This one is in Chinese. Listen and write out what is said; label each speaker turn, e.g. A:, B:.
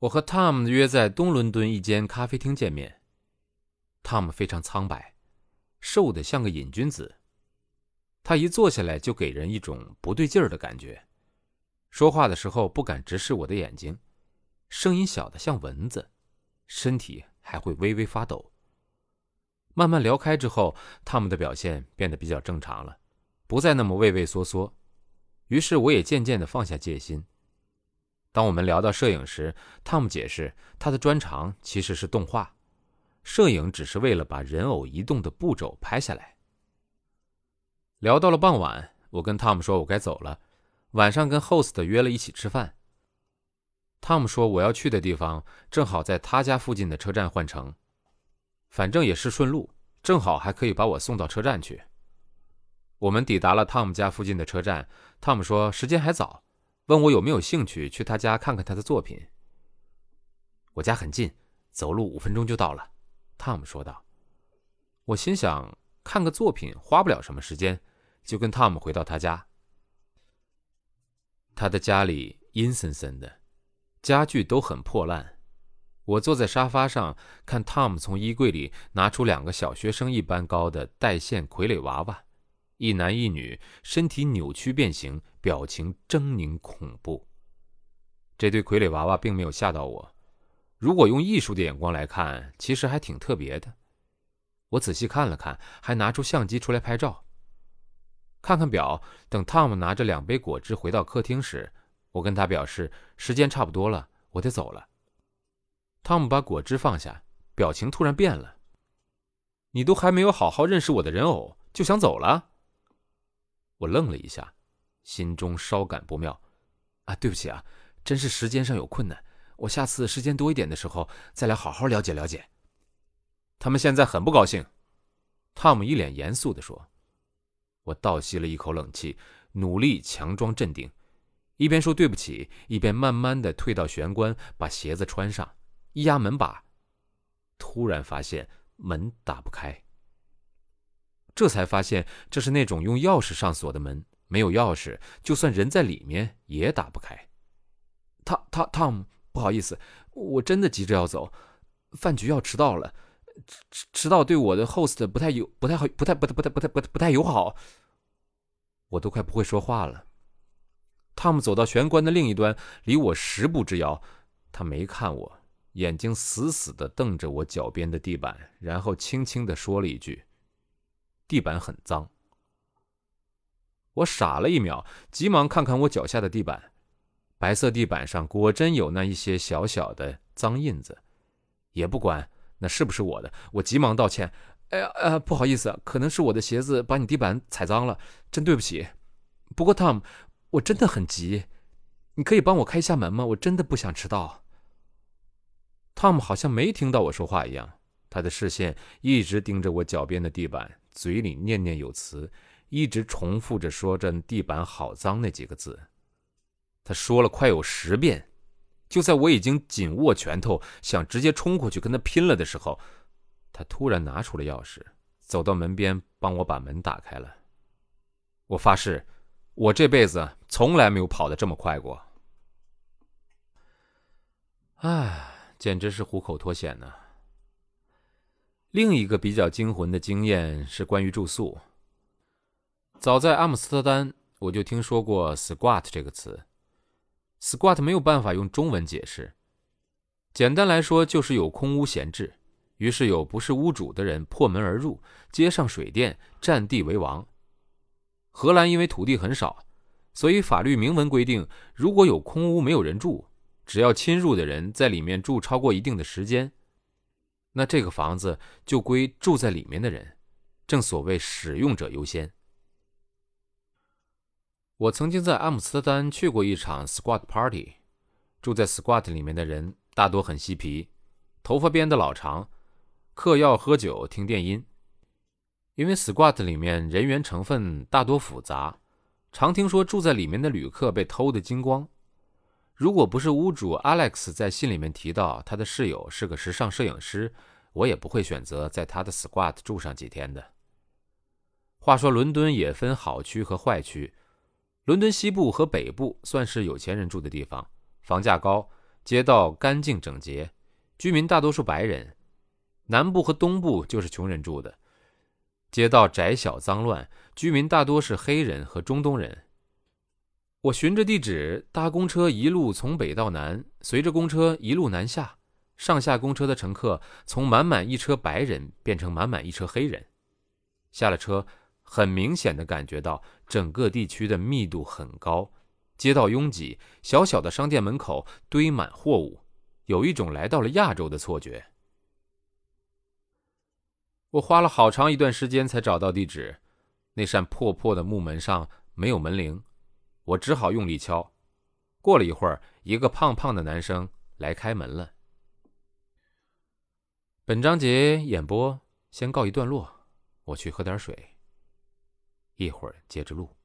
A: 我和 Tom 约在东伦敦一间咖啡厅见面。Tom 非常苍白，瘦得像个瘾君子。他一坐下来就给人一种不对劲儿的感觉，说话的时候不敢直视我的眼睛，声音小的像蚊子，身体还会微微发抖。慢慢聊开之后，Tom 的表现变得比较正常了，不再那么畏畏缩缩。于是我也渐渐的放下戒心。当我们聊到摄影时，汤姆解释他的专长其实是动画，摄影只是为了把人偶移动的步骤拍下来。聊到了傍晚，我跟汤姆说我该走了，晚上跟 host 约了一起吃饭。汤姆说我要去的地方正好在他家附近的车站换乘，反正也是顺路，正好还可以把我送到车站去。我们抵达了汤姆家附近的车站，汤姆说时间还早。问我有没有兴趣去他家看看他的作品。我家很近，走路五分钟就到了。汤姆说道。我心想，看个作品花不了什么时间，就跟汤姆回到他家。他的家里阴森森的，家具都很破烂。我坐在沙发上，看汤姆从衣柜里拿出两个小学生一般高的带线傀儡娃娃。一男一女，身体扭曲变形，表情狰狞恐怖。这对傀儡娃娃并没有吓到我。如果用艺术的眼光来看，其实还挺特别的。我仔细看了看，还拿出相机出来拍照。看看表，等汤姆拿着两杯果汁回到客厅时，我跟他表示时间差不多了，我得走了。汤姆把果汁放下，表情突然变了：“你都还没有好好认识我的人偶，就想走了？”我愣了一下，心中稍感不妙。啊，对不起啊，真是时间上有困难。我下次时间多一点的时候再来好好了解了解。他们现在很不高兴。汤姆一脸严肃地说。我倒吸了一口冷气，努力强装镇定，一边说对不起，一边慢慢的退到玄关，把鞋子穿上，一压门把，突然发现门打不开。这才发现，这是那种用钥匙上锁的门，没有钥匙，就算人在里面也打不开。汤汤汤姆，不好意思，我真的急着要走，饭局要迟到了，迟迟到对我的 host 不太友不太好，不太不太不太不太不太不太友好。我都快不会说话了。汤姆走到玄关的另一端，离我十步之遥，他没看我，眼睛死死地瞪着我脚边的地板，然后轻轻地说了一句。地板很脏，我傻了一秒，急忙看看我脚下的地板，白色地板上果真有那一些小小的脏印子，也不管那是不是我的，我急忙道歉：“哎呀，呃，不好意思，可能是我的鞋子把你地板踩脏了，真对不起。不过，Tom，我真的很急，你可以帮我开一下门吗？我真的不想迟到。”Tom 好像没听到我说话一样，他的视线一直盯着我脚边的地板。嘴里念念有词，一直重复着说着“地板好脏”那几个字。他说了快有十遍。就在我已经紧握拳头，想直接冲过去跟他拼了的时候，他突然拿出了钥匙，走到门边帮我把门打开了。我发誓，我这辈子从来没有跑得这么快过。唉，简直是虎口脱险呢。另一个比较惊魂的经验是关于住宿。早在阿姆斯特丹，我就听说过 “squat” 这个词。squat 没有办法用中文解释，简单来说就是有空屋闲置，于是有不是屋主的人破门而入，接上水电，占地为王。荷兰因为土地很少，所以法律明文规定，如果有空屋没有人住，只要侵入的人在里面住超过一定的时间。那这个房子就归住在里面的人，正所谓使用者优先。我曾经在阿姆斯特丹去过一场 squat party，住在 squat 里面的人大多很嬉皮，头发编得老长，嗑药喝酒听电音。因为 squat 里面人员成分大多复杂，常听说住在里面的旅客被偷得精光。如果不是屋主 Alex 在信里面提到他的室友是个时尚摄影师，我也不会选择在他的 squat 住上几天的。话说，伦敦也分好区和坏区，伦敦西部和北部算是有钱人住的地方，房价高，街道干净整洁，居民大多数白人，南部和东部就是穷人住的。街道窄小脏乱，居民大多是黑人和中东人。我循着地址搭公车，一路从北到南，随着公车一路南下。上下公车的乘客从满满一车白人变成满满一车黑人。下了车，很明显的感觉到整个地区的密度很高，街道拥挤，小小的商店门口堆满货物，有一种来到了亚洲的错觉。我花了好长一段时间才找到地址，那扇破破的木门上没有门铃，我只好用力敲。过了一会儿，一个胖胖的男生来开门了。本章节演播先告一段落，我去喝点水，一会儿接着录。